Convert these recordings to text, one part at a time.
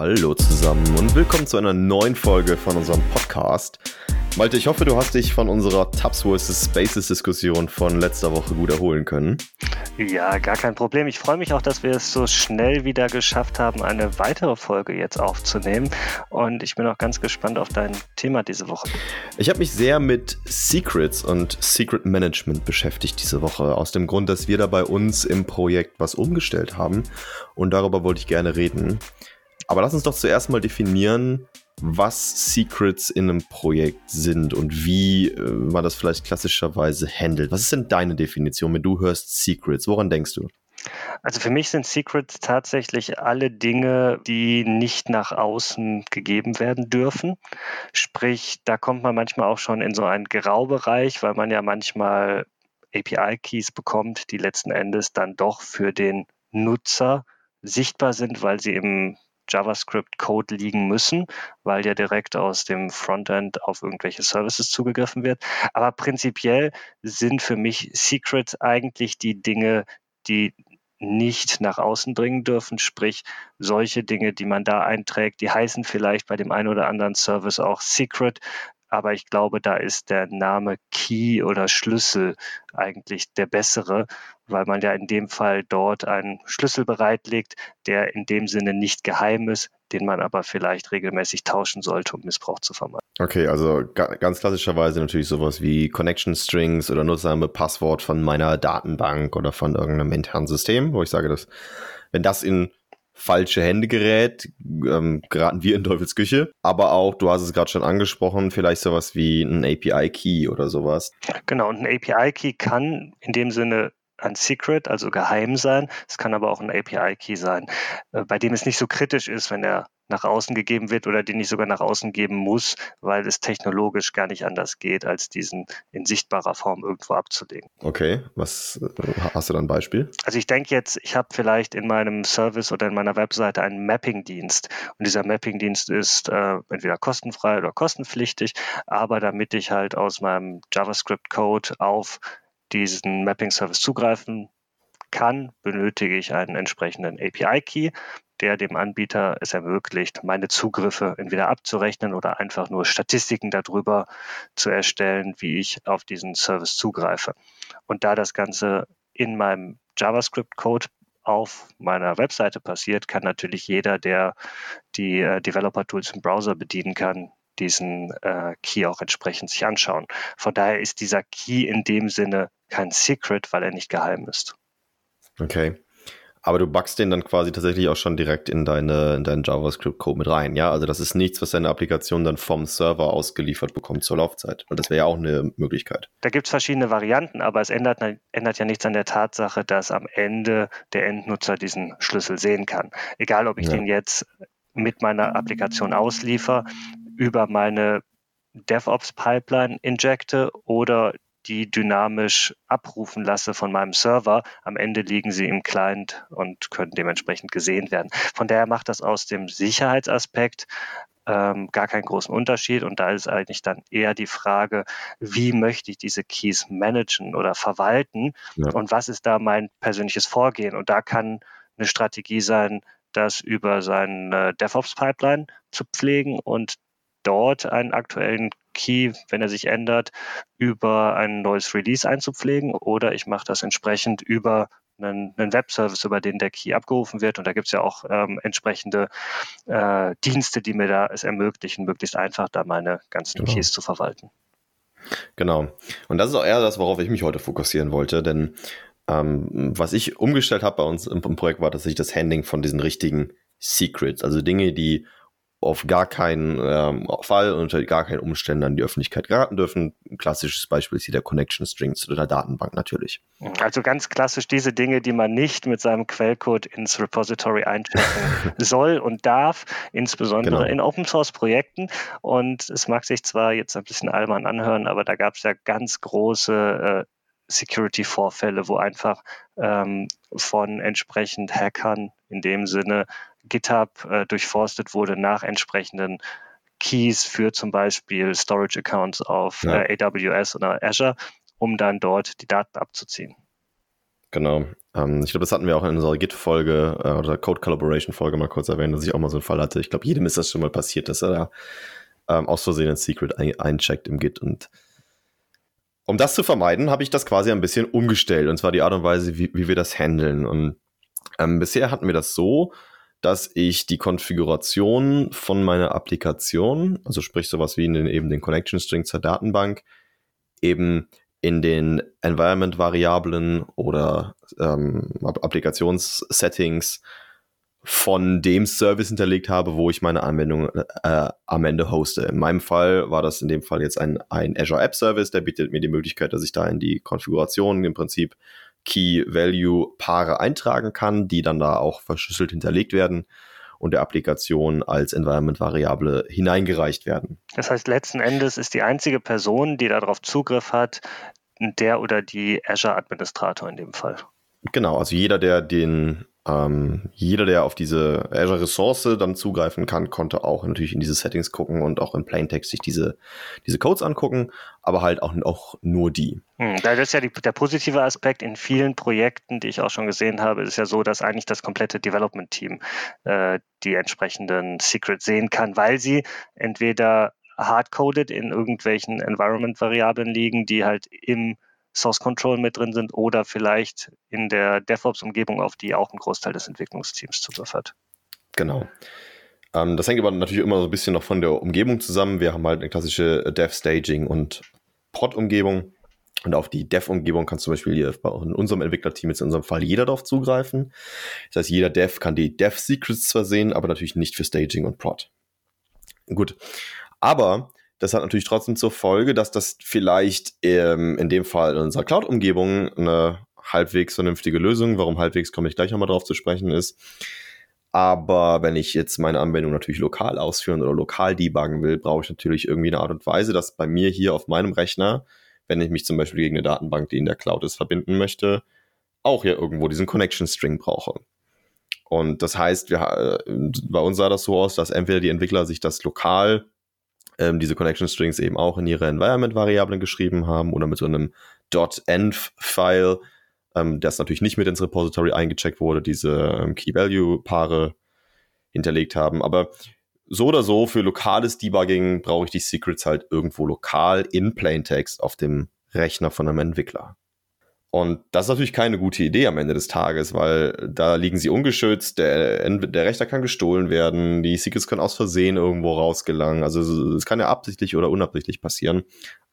Hallo zusammen und willkommen zu einer neuen Folge von unserem Podcast. Malte, ich hoffe, du hast dich von unserer Tabs vs. Spaces Diskussion von letzter Woche gut erholen können. Ja, gar kein Problem. Ich freue mich auch, dass wir es so schnell wieder geschafft haben, eine weitere Folge jetzt aufzunehmen. Und ich bin auch ganz gespannt auf dein Thema diese Woche. Ich habe mich sehr mit Secrets und Secret Management beschäftigt diese Woche. Aus dem Grund, dass wir da bei uns im Projekt was umgestellt haben. Und darüber wollte ich gerne reden. Aber lass uns doch zuerst mal definieren, was Secrets in einem Projekt sind und wie äh, man das vielleicht klassischerweise handelt. Was ist denn deine Definition, wenn du hörst Secrets? Woran denkst du? Also für mich sind Secrets tatsächlich alle Dinge, die nicht nach außen gegeben werden dürfen. Sprich, da kommt man manchmal auch schon in so einen Graubereich, weil man ja manchmal API-Keys bekommt, die letzten Endes dann doch für den Nutzer sichtbar sind, weil sie im JavaScript-Code liegen müssen, weil ja direkt aus dem Frontend auf irgendwelche Services zugegriffen wird. Aber prinzipiell sind für mich Secrets eigentlich die Dinge, die nicht nach außen dringen dürfen, sprich solche Dinge, die man da einträgt, die heißen vielleicht bei dem einen oder anderen Service auch Secret, aber ich glaube, da ist der Name Key oder Schlüssel eigentlich der bessere, weil man ja in dem Fall dort einen Schlüssel bereitlegt, der in dem Sinne nicht geheim ist, den man aber vielleicht regelmäßig tauschen sollte, um Missbrauch zu vermeiden. Okay, also ganz klassischerweise natürlich sowas wie Connection Strings oder Nutzername, Passwort von meiner Datenbank oder von irgendeinem internen System, wo ich sage, dass wenn das in falsche Hände gerät, ähm, geraten wir in Teufels Küche. Aber auch, du hast es gerade schon angesprochen, vielleicht sowas wie ein API-Key oder sowas. Genau, und ein API-Key kann in dem Sinne ein Secret, also geheim sein. Es kann aber auch ein API-Key sein, äh, bei dem es nicht so kritisch ist, wenn er nach außen gegeben wird oder den ich sogar nach außen geben muss, weil es technologisch gar nicht anders geht, als diesen in sichtbarer Form irgendwo abzulegen. Okay, was äh, hast du da ein Beispiel? Also ich denke jetzt, ich habe vielleicht in meinem Service oder in meiner Webseite einen Mapping-Dienst und dieser Mapping-Dienst ist äh, entweder kostenfrei oder kostenpflichtig, aber damit ich halt aus meinem JavaScript-Code auf diesen Mapping-Service zugreifen kann, benötige ich einen entsprechenden API-Key, der dem Anbieter es ermöglicht, meine Zugriffe entweder abzurechnen oder einfach nur Statistiken darüber zu erstellen, wie ich auf diesen Service zugreife. Und da das Ganze in meinem JavaScript-Code auf meiner Webseite passiert, kann natürlich jeder, der die äh, Developer-Tools im Browser bedienen kann, diesen äh, Key auch entsprechend sich anschauen. Von daher ist dieser Key in dem Sinne kein Secret, weil er nicht geheim ist. Okay. Aber du backst den dann quasi tatsächlich auch schon direkt in deine, in deinen JavaScript-Code mit rein, ja? Also das ist nichts, was deine Applikation dann vom Server ausgeliefert bekommt zur Laufzeit. Und das wäre ja auch eine Möglichkeit. Da gibt es verschiedene Varianten, aber es ändert, ändert ja nichts an der Tatsache, dass am Ende der Endnutzer diesen Schlüssel sehen kann. Egal, ob ich ja. den jetzt mit meiner Applikation ausliefer, über meine DevOps-Pipeline injecte oder die dynamisch abrufen lasse von meinem Server. Am Ende liegen sie im Client und können dementsprechend gesehen werden. Von daher macht das aus dem Sicherheitsaspekt ähm, gar keinen großen Unterschied. Und da ist eigentlich dann eher die Frage, wie möchte ich diese Keys managen oder verwalten ja. und was ist da mein persönliches Vorgehen? Und da kann eine Strategie sein, das über seine DevOps-Pipeline zu pflegen und dort einen aktuellen Key, wenn er sich ändert, über ein neues Release einzupflegen oder ich mache das entsprechend über einen, einen Webservice, über den der Key abgerufen wird. Und da gibt es ja auch ähm, entsprechende äh, Dienste, die mir da es ermöglichen, möglichst einfach da meine ganzen genau. Keys zu verwalten. Genau. Und das ist auch eher das, worauf ich mich heute fokussieren wollte, denn ähm, was ich umgestellt habe bei uns im, im Projekt war tatsächlich das Handling von diesen richtigen Secrets, also Dinge, die auf gar keinen ähm, Fall und unter gar keinen Umständen an die Öffentlichkeit geraten dürfen. Ein klassisches Beispiel ist hier der Connection String zu der Datenbank natürlich. Also ganz klassisch diese Dinge, die man nicht mit seinem Quellcode ins Repository einchecken soll und darf, insbesondere genau. in Open Source Projekten. Und es mag sich zwar jetzt ein bisschen albern anhören, aber da gab es ja ganz große äh, Security-Vorfälle, wo einfach ähm, von entsprechend Hackern in dem Sinne GitHub äh, durchforstet wurde nach entsprechenden Keys für zum Beispiel Storage-Accounts auf ja. äh, AWS oder Azure, um dann dort die Daten abzuziehen. Genau. Ähm, ich glaube, das hatten wir auch in unserer Git-Folge äh, oder Code Collaboration-Folge mal kurz erwähnt, dass ich auch mal so einen Fall hatte. Ich glaube, jedem ist das schon mal passiert, dass er da ähm, aus Versehen ein Secret ein eincheckt im Git. Und um das zu vermeiden, habe ich das quasi ein bisschen umgestellt. Und zwar die Art und Weise, wie, wie wir das handeln. Und ähm, bisher hatten wir das so, dass ich die Konfiguration von meiner Applikation, also sprich sowas wie in den, eben den Connection String zur Datenbank, eben in den Environment-Variablen oder ähm, Applikationssettings von dem Service hinterlegt habe, wo ich meine Anwendung äh, am Ende hoste. In meinem Fall war das in dem Fall jetzt ein, ein Azure App Service, der bietet mir die Möglichkeit, dass ich da in die Konfiguration im Prinzip Key-Value-Paare eintragen kann, die dann da auch verschlüsselt hinterlegt werden und der Applikation als Environment-Variable hineingereicht werden. Das heißt, letzten Endes ist die einzige Person, die darauf Zugriff hat, der oder die Azure-Administrator in dem Fall. Genau, also jeder, der den ähm, jeder, der auf diese Azure-Ressource dann zugreifen kann, konnte auch natürlich in diese Settings gucken und auch in Plaintext sich diese, diese Codes angucken, aber halt auch, auch nur die. Hm, das ist ja die, der positive Aspekt in vielen Projekten, die ich auch schon gesehen habe, ist ja so, dass eigentlich das komplette Development-Team äh, die entsprechenden Secrets sehen kann, weil sie entweder hardcoded in irgendwelchen Environment-Variablen liegen, die halt im Source Control mit drin sind oder vielleicht in der DevOps-Umgebung, auf die auch ein Großteil des Entwicklungsteams Zugriff. Genau. Ähm, das hängt aber natürlich immer so ein bisschen noch von der Umgebung zusammen. Wir haben halt eine klassische Dev-Staging und Pod-Umgebung. Und auf die Dev-Umgebung kann zum Beispiel hier in unserem Entwicklerteam jetzt in unserem Fall jeder darauf zugreifen. Das heißt, jeder Dev kann die Dev-Secrets zwar sehen, aber natürlich nicht für Staging und Prod. Gut. Aber das hat natürlich trotzdem zur Folge, dass das vielleicht ähm, in dem Fall in unserer Cloud-Umgebung eine halbwegs vernünftige Lösung, warum halbwegs komme ich gleich nochmal drauf zu sprechen, ist. Aber wenn ich jetzt meine Anwendung natürlich lokal ausführen oder lokal debuggen will, brauche ich natürlich irgendwie eine Art und Weise, dass bei mir hier auf meinem Rechner, wenn ich mich zum Beispiel gegen eine Datenbank, die in der Cloud ist, verbinden möchte, auch hier irgendwo diesen Connection String brauche. Und das heißt, wir, äh, bei uns sah das so aus, dass entweder die Entwickler sich das lokal ähm, diese Connection Strings eben auch in ihre Environment-Variablen geschrieben haben oder mit so einem .env-File, ähm, das natürlich nicht mit ins Repository eingecheckt wurde, diese ähm, Key-Value-Paare hinterlegt haben. Aber so oder so, für lokales Debugging brauche ich die Secrets halt irgendwo lokal in Plaintext auf dem Rechner von einem Entwickler. Und das ist natürlich keine gute Idee am Ende des Tages, weil da liegen sie ungeschützt, der, der Rechner kann gestohlen werden, die Secrets können aus Versehen irgendwo rausgelangen. Also es kann ja absichtlich oder unabsichtlich passieren.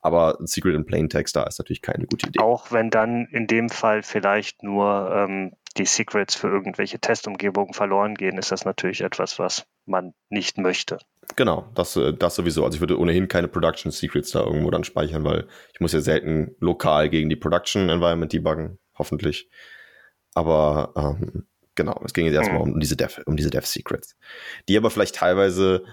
Aber Secret in Plain Text da ist natürlich keine gute Idee. Auch wenn dann in dem Fall vielleicht nur ähm, die Secrets für irgendwelche Testumgebungen verloren gehen, ist das natürlich etwas, was man nicht möchte. Genau, das, äh, das sowieso. Also ich würde ohnehin keine Production Secrets da irgendwo dann speichern, weil ich muss ja selten lokal gegen die Production Environment debuggen, hoffentlich. Aber ähm, genau, es ging jetzt erstmal mhm. um diese Dev, um diese Dev Secrets. Die aber vielleicht teilweise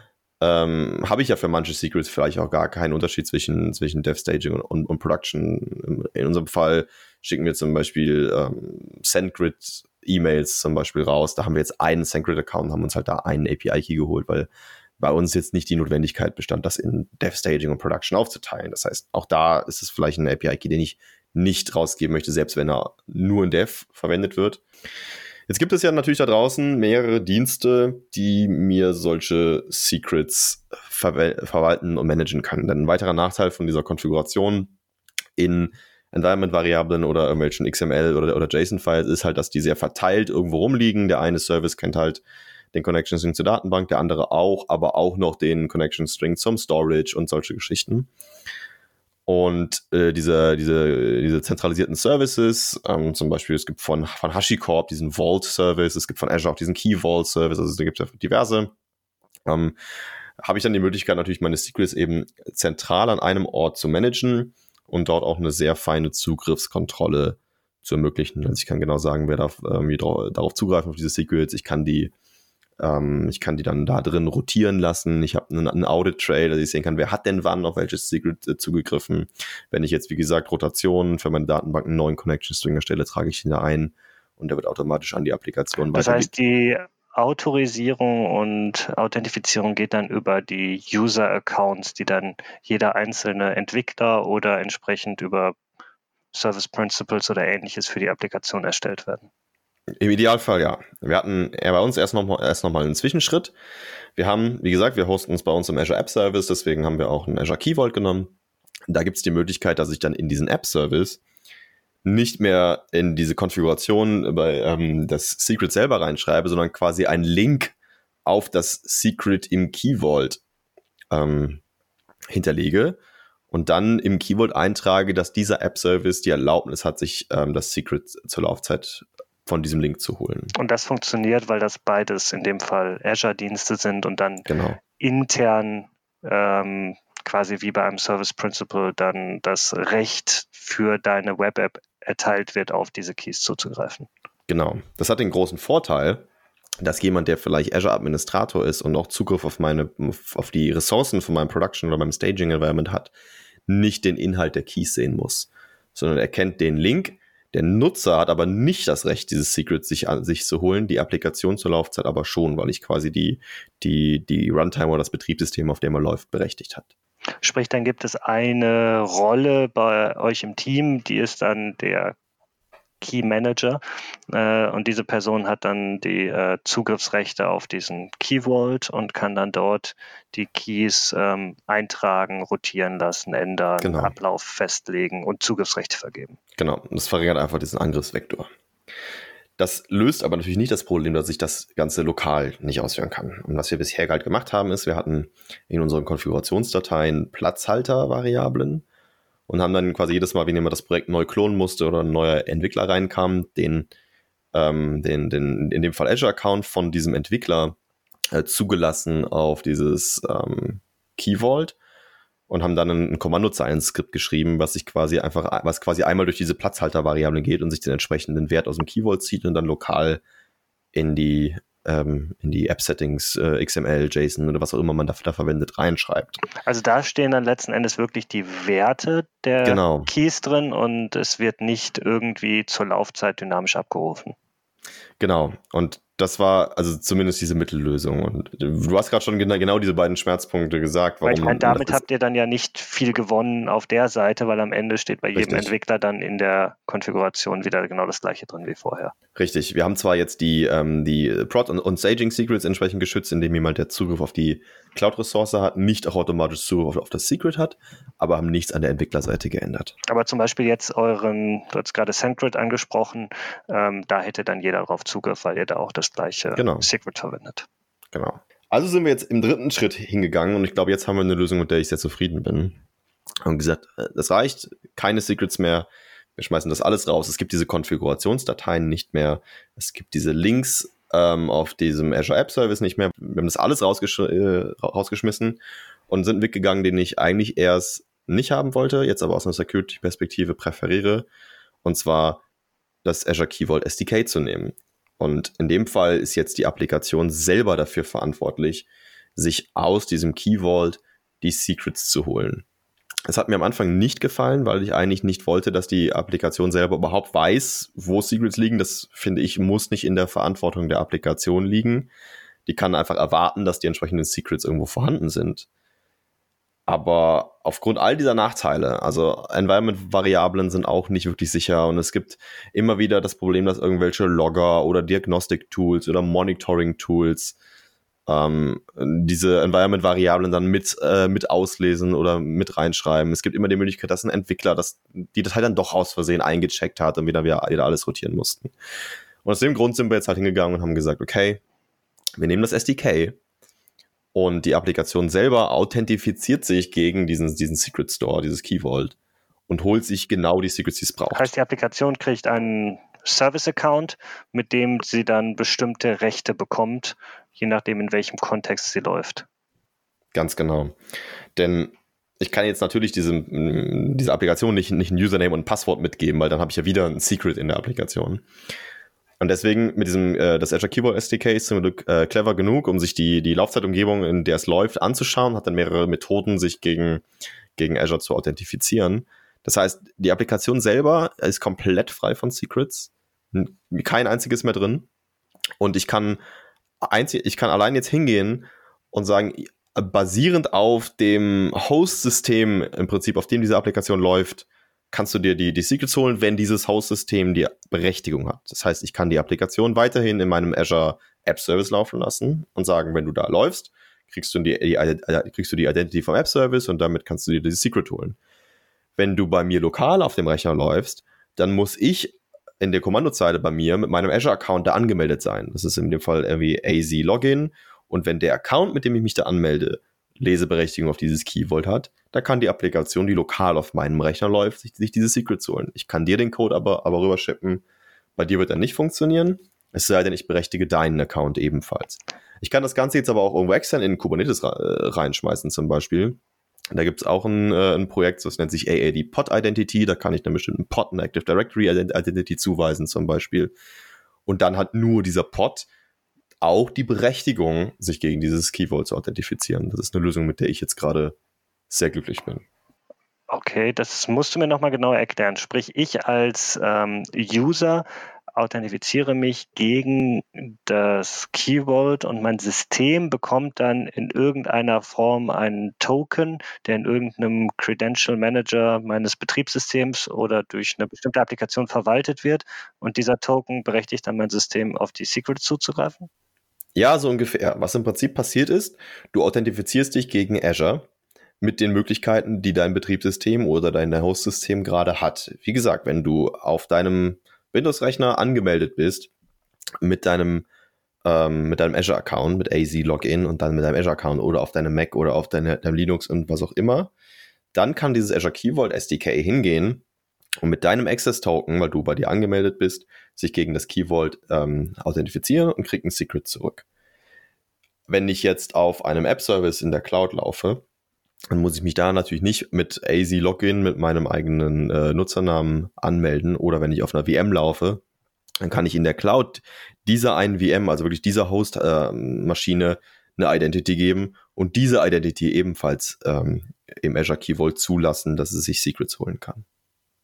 ähm, habe ich ja für manche Secrets vielleicht auch gar keinen Unterschied zwischen, zwischen Dev Staging und, und, und Production. In unserem Fall schicken wir zum Beispiel ähm, SendGrid E-Mails zum Beispiel raus. Da haben wir jetzt einen SendGrid-Account, haben uns halt da einen API-Key geholt, weil bei uns jetzt nicht die Notwendigkeit bestand, das in Dev Staging und Production aufzuteilen. Das heißt, auch da ist es vielleicht ein API-Key, den ich nicht rausgeben möchte, selbst wenn er nur in Dev verwendet wird. Jetzt gibt es ja natürlich da draußen mehrere Dienste, die mir solche Secrets ver verwalten und managen können. Denn ein weiterer Nachteil von dieser Konfiguration in Environment-Variablen oder irgendwelchen XML oder, oder JSON-Files ist halt, dass die sehr verteilt irgendwo rumliegen. Der eine Service kennt halt den Connection String zur Datenbank, der andere auch, aber auch noch den Connection String zum Storage und solche Geschichten. Und äh, diese, diese, diese zentralisierten Services, ähm, zum Beispiel, es gibt von, von HashiCorp diesen Vault-Service, es gibt von Azure auch diesen Key Vault-Service, also es gibt ja diverse. Ähm, habe ich dann die Möglichkeit, natürlich meine Secrets eben zentral an einem Ort zu managen und dort auch eine sehr feine Zugriffskontrolle zu ermöglichen. Also ich kann genau sagen, wer darf irgendwie darauf zugreifen auf diese Secrets. Ich kann die ähm, ich kann die dann da drin rotieren lassen. Ich habe einen, einen Audit-Trail, dass ich sehen kann, wer hat denn wann auf welches Secret äh, zugegriffen. Wenn ich jetzt, wie gesagt, Rotationen für meine Datenbank einen neuen Connection String erstelle, trage ich ihn da ein und der wird automatisch an die Applikation weiter. Das heißt, die Autorisierung und Authentifizierung geht dann über die User-Accounts, die dann jeder einzelne Entwickler oder entsprechend über Service Principles oder ähnliches für die Applikation erstellt werden. Im Idealfall ja. Wir hatten bei uns erst nochmal erst noch einen Zwischenschritt. Wir haben, wie gesagt, wir hosten uns bei uns im Azure App Service, deswegen haben wir auch einen Azure Key Vault genommen. Da gibt es die Möglichkeit, dass ich dann in diesen App Service nicht mehr in diese Konfiguration bei ähm, das Secret selber reinschreibe, sondern quasi einen Link auf das Secret im Key Vault ähm, hinterlege und dann im Key Vault eintrage, dass dieser App Service die Erlaubnis hat, sich ähm, das Secret zur Laufzeit von diesem Link zu holen. Und das funktioniert, weil das beides in dem Fall Azure-Dienste sind und dann genau. intern ähm, quasi wie bei einem Service Principal dann das Recht für deine Web-App erteilt wird, auf diese Keys zuzugreifen. Genau. Das hat den großen Vorteil, dass jemand, der vielleicht Azure Administrator ist und auch Zugriff auf meine, auf die Ressourcen von meinem Production oder meinem Staging Environment hat, nicht den Inhalt der Keys sehen muss, sondern er kennt den Link, der Nutzer hat aber nicht das Recht, dieses Secret sich an sich zu holen, die Applikation zur Laufzeit aber schon, weil ich quasi die, die, die Runtime oder das Betriebssystem, auf dem er läuft, berechtigt hat. Sprich, dann gibt es eine Rolle bei euch im Team, die ist dann der Key Manager äh, und diese Person hat dann die äh, Zugriffsrechte auf diesen Key Vault und kann dann dort die Keys ähm, eintragen, rotieren lassen, ändern, genau. Ablauf festlegen und Zugriffsrechte vergeben. Genau, das verringert einfach diesen Angriffsvektor. Das löst aber natürlich nicht das Problem, dass ich das Ganze lokal nicht ausführen kann. Und was wir bisher halt gemacht haben, ist, wir hatten in unseren Konfigurationsdateien Platzhalter-Variablen und haben dann quasi jedes Mal, wenn jemand das Projekt neu klonen musste oder ein neuer Entwickler reinkam, den, ähm, den, den in dem Fall Azure-Account von diesem Entwickler äh, zugelassen auf dieses ähm, Key Vault und haben dann ein, ein Kommandozeilen-Skript geschrieben, was sich quasi einfach, was quasi einmal durch diese Platzhalter-Variablen geht und sich den entsprechenden Wert aus dem Key Vault zieht und dann lokal in die ähm, in die App-Settings, äh, XML, JSON oder was auch immer man dafür da verwendet, reinschreibt. Also da stehen dann letzten Endes wirklich die Werte der genau. Keys drin und es wird nicht irgendwie zur Laufzeit dynamisch abgerufen. Genau. Und das war also zumindest diese Mittellösung. Und du hast gerade schon genau, genau diese beiden Schmerzpunkte gesagt. Warum ich meine, damit habt ihr dann ja nicht viel gewonnen auf der Seite, weil am Ende steht bei jedem Richtig. Entwickler dann in der Konfiguration wieder genau das gleiche drin wie vorher. Richtig. Wir haben zwar jetzt die, ähm, die Prod- und, und Staging Secrets entsprechend geschützt, indem jemand, der Zugriff auf die Cloud-Ressource hat, nicht auch automatisch Zugriff auf das Secret hat, aber haben nichts an der Entwicklerseite geändert. Aber zum Beispiel jetzt euren, du hast gerade SendGrid angesprochen, ähm, da hätte dann jeder darauf Zugriff, weil ihr da auch das gleiche genau. Secret verwendet. Genau. Also sind wir jetzt im dritten Schritt hingegangen und ich glaube, jetzt haben wir eine Lösung, mit der ich sehr zufrieden bin. Und gesagt, äh, das reicht, keine Secrets mehr. Wir schmeißen das alles raus. Es gibt diese Konfigurationsdateien nicht mehr. Es gibt diese Links ähm, auf diesem Azure App Service nicht mehr. Wir haben das alles rausgesch äh, rausgeschmissen und sind weggegangen, den ich eigentlich erst nicht haben wollte, jetzt aber aus einer Security-Perspektive präferiere. Und zwar das Azure Key Vault SDK zu nehmen. Und in dem Fall ist jetzt die Applikation selber dafür verantwortlich, sich aus diesem Key Vault die Secrets zu holen. Es hat mir am Anfang nicht gefallen, weil ich eigentlich nicht wollte, dass die Applikation selber überhaupt weiß, wo Secrets liegen. Das finde ich, muss nicht in der Verantwortung der Applikation liegen. Die kann einfach erwarten, dass die entsprechenden Secrets irgendwo vorhanden sind. Aber aufgrund all dieser Nachteile, also Environment-Variablen sind auch nicht wirklich sicher und es gibt immer wieder das Problem, dass irgendwelche Logger oder Diagnostic-Tools oder Monitoring-Tools ähm, diese Environment-Variablen dann mit, äh, mit auslesen oder mit reinschreiben. Es gibt immer die Möglichkeit, dass ein Entwickler das, die Datei dann doch aus Versehen eingecheckt hat und wieder, wieder, alles rotieren mussten. Und aus dem Grund sind wir jetzt halt hingegangen und haben gesagt, okay, wir nehmen das SDK und die Applikation selber authentifiziert sich gegen diesen, diesen Secret Store, dieses Key Vault und holt sich genau die Secrets, die es braucht. Heißt, die Applikation kriegt einen Service-Account, mit dem sie dann bestimmte Rechte bekommt, je nachdem, in welchem Kontext sie läuft. Ganz genau. Denn ich kann jetzt natürlich diese, diese Applikation nicht, nicht ein Username und ein Passwort mitgeben, weil dann habe ich ja wieder ein Secret in der Applikation. Und deswegen mit diesem, äh, das Azure Keyboard SDK ist zum Glück äh, clever genug, um sich die, die Laufzeitumgebung, in der es läuft, anzuschauen, hat dann mehrere Methoden, sich gegen, gegen Azure zu authentifizieren. Das heißt, die Applikation selber ist komplett frei von Secrets. Kein einziges mehr drin. Und ich kann, einzig, ich kann allein jetzt hingehen und sagen, basierend auf dem Host-System im Prinzip, auf dem diese Applikation läuft, kannst du dir die, die Secrets holen, wenn dieses Host-System die Berechtigung hat. Das heißt, ich kann die Applikation weiterhin in meinem Azure App Service laufen lassen und sagen, wenn du da läufst, kriegst du die, die, kriegst du die Identity vom App Service und damit kannst du dir dieses Secret holen. Wenn du bei mir lokal auf dem Rechner läufst, dann muss ich in der Kommandozeile bei mir mit meinem Azure-Account da angemeldet sein. Das ist in dem Fall irgendwie AZ Login. Und wenn der Account, mit dem ich mich da anmelde, Leseberechtigung auf dieses Key Vault hat, da kann die Applikation, die lokal auf meinem Rechner läuft, sich, sich diese Secrets holen. Ich kann dir den Code aber, aber rüberschippen. Bei dir wird er nicht funktionieren. Es sei denn, ich berechtige deinen Account ebenfalls. Ich kann das Ganze jetzt aber auch irgendwo extern in Kubernetes reinschmeißen zum Beispiel. Da gibt es auch ein, äh, ein Projekt, das nennt sich AAD Pod Identity. Da kann ich einem bestimmten Pod eine Active Directory Identity zuweisen zum Beispiel. Und dann hat nur dieser Pod auch die Berechtigung, sich gegen dieses Key Vault zu authentifizieren. Das ist eine Lösung, mit der ich jetzt gerade sehr glücklich bin. Okay, das musst du mir nochmal genauer erklären. Sprich, ich als ähm, User authentifiziere mich gegen das Key Vault und mein System bekommt dann in irgendeiner Form einen Token, der in irgendeinem Credential Manager meines Betriebssystems oder durch eine bestimmte Applikation verwaltet wird und dieser Token berechtigt dann mein System auf die Secrets zuzugreifen? Ja, so ungefähr. Was im Prinzip passiert ist, du authentifizierst dich gegen Azure mit den Möglichkeiten, die dein Betriebssystem oder dein Host-System gerade hat. Wie gesagt, wenn du auf deinem Windows-Rechner angemeldet bist mit deinem ähm, mit deinem Azure-Account, mit AZ Login und dann mit deinem Azure-Account oder auf deinem Mac oder auf deine, deinem Linux und was auch immer, dann kann dieses Azure Key Vault SDK hingehen und mit deinem Access-Token, weil du bei dir angemeldet bist, sich gegen das Key Vault ähm, authentifizieren und kriegt ein Secret zurück. Wenn ich jetzt auf einem App-Service in der Cloud laufe, dann muss ich mich da natürlich nicht mit AZ Login mit meinem eigenen äh, Nutzernamen anmelden oder wenn ich auf einer VM laufe, dann kann ich in der Cloud dieser einen VM, also wirklich dieser Host-Maschine, äh, eine Identity geben und diese Identity ebenfalls ähm, im Azure Key Vault zulassen, dass es sich Secrets holen kann.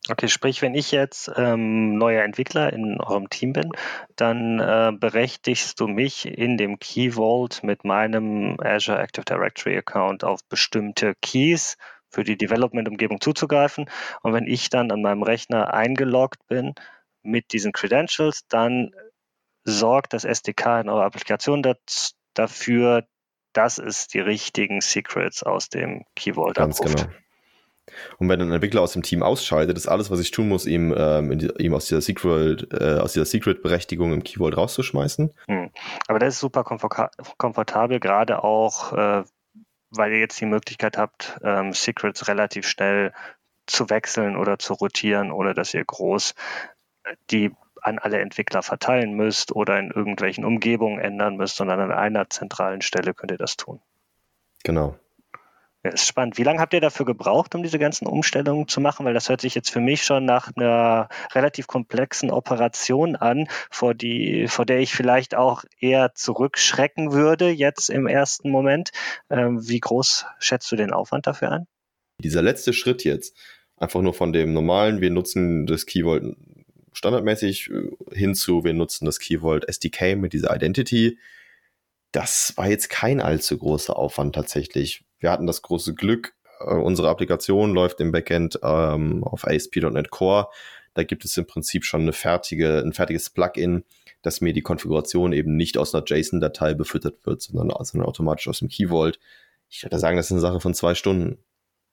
Okay, sprich, wenn ich jetzt ähm, neuer Entwickler in eurem Team bin, dann äh, berechtigst du mich in dem Key Vault mit meinem Azure Active Directory Account auf bestimmte Keys für die Development-Umgebung zuzugreifen. Und wenn ich dann an meinem Rechner eingeloggt bin mit diesen Credentials, dann sorgt das SDK in eurer Applikation das, dafür, dass es die richtigen Secrets aus dem Key Vault Ganz abruft. genau. Und wenn ein Entwickler aus dem Team ausscheidet, ist alles, was ich tun muss, ihm, ähm, die, ihm aus dieser Secret, äh, aus dieser Secret-Berechtigung im Keyword rauszuschmeißen. Hm. Aber das ist super komfortabel, gerade auch, äh, weil ihr jetzt die Möglichkeit habt, ähm, Secrets relativ schnell zu wechseln oder zu rotieren, ohne dass ihr groß äh, die an alle Entwickler verteilen müsst oder in irgendwelchen Umgebungen ändern müsst, sondern an einer zentralen Stelle könnt ihr das tun. Genau. Ja, ist spannend. Wie lange habt ihr dafür gebraucht, um diese ganzen Umstellungen zu machen? Weil das hört sich jetzt für mich schon nach einer relativ komplexen Operation an, vor, die, vor der ich vielleicht auch eher zurückschrecken würde jetzt im ersten Moment. Ähm, wie groß schätzt du den Aufwand dafür an? Dieser letzte Schritt jetzt, einfach nur von dem normalen, wir nutzen das Keyword standardmäßig äh, hinzu, wir nutzen das Keyword SDK mit dieser Identity. Das war jetzt kein allzu großer Aufwand tatsächlich wir hatten das große Glück, äh, unsere Applikation läuft im Backend ähm, auf ASP.NET Core. Da gibt es im Prinzip schon eine fertige, ein fertiges Plugin, dass mir die Konfiguration eben nicht aus einer JSON-Datei befüttert wird, sondern, sondern automatisch aus dem Key Vault. Ich würde sagen, das ist eine Sache von zwei Stunden.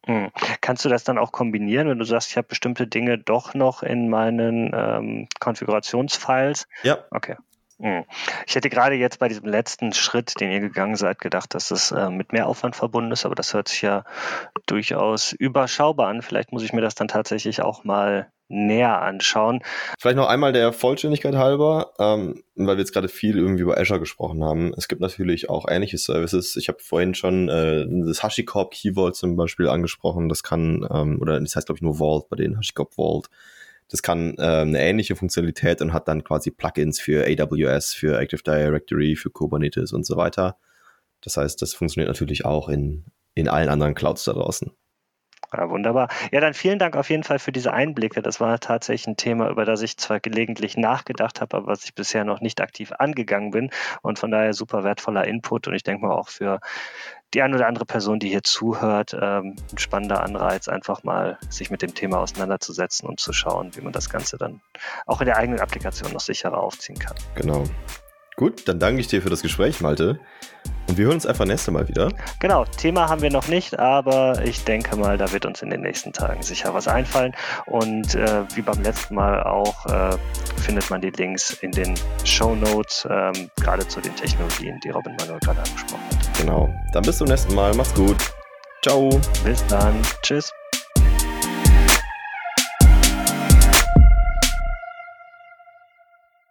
Hm. Kannst du das dann auch kombinieren, wenn du sagst, ich habe bestimmte Dinge doch noch in meinen ähm, Konfigurationsfiles? Ja. Okay. Hm. Ich hätte gerade jetzt bei diesem letzten Schritt, den ihr gegangen seid, gedacht, dass es äh, mit mehr Aufwand verbunden ist, aber das hört sich ja durchaus überschaubar an. Vielleicht muss ich mir das dann tatsächlich auch mal näher anschauen. Vielleicht noch einmal der Vollständigkeit halber, ähm, weil wir jetzt gerade viel irgendwie über Azure gesprochen haben. Es gibt natürlich auch ähnliche Services. Ich habe vorhin schon äh, das HashiCorp Key Vault zum Beispiel angesprochen. Das kann, ähm, oder das heißt glaube ich nur Vault bei denen, HashiCorp Vault. Das kann äh, eine ähnliche Funktionalität und hat dann quasi Plugins für AWS, für Active Directory, für Kubernetes und so weiter. Das heißt, das funktioniert natürlich auch in, in allen anderen Clouds da draußen. Ja, wunderbar. Ja, dann vielen Dank auf jeden Fall für diese Einblicke. Das war tatsächlich ein Thema, über das ich zwar gelegentlich nachgedacht habe, aber was ich bisher noch nicht aktiv angegangen bin. Und von daher super wertvoller Input. Und ich denke mal auch für die eine oder andere Person, die hier zuhört, ähm, ein spannender Anreiz, einfach mal sich mit dem Thema auseinanderzusetzen und zu schauen, wie man das Ganze dann auch in der eigenen Applikation noch sicherer aufziehen kann. Genau. Gut, dann danke ich dir für das Gespräch, Malte. Und wir hören uns einfach nächste Mal wieder. Genau, Thema haben wir noch nicht, aber ich denke mal, da wird uns in den nächsten Tagen sicher was einfallen. Und äh, wie beim letzten Mal auch äh, findet man die Links in den Show Notes, ähm, gerade zu den Technologien, die Robin Manuel gerade angesprochen hat. Genau. Dann bis zum nächsten Mal. Mach's gut. Ciao. Bis dann. Tschüss.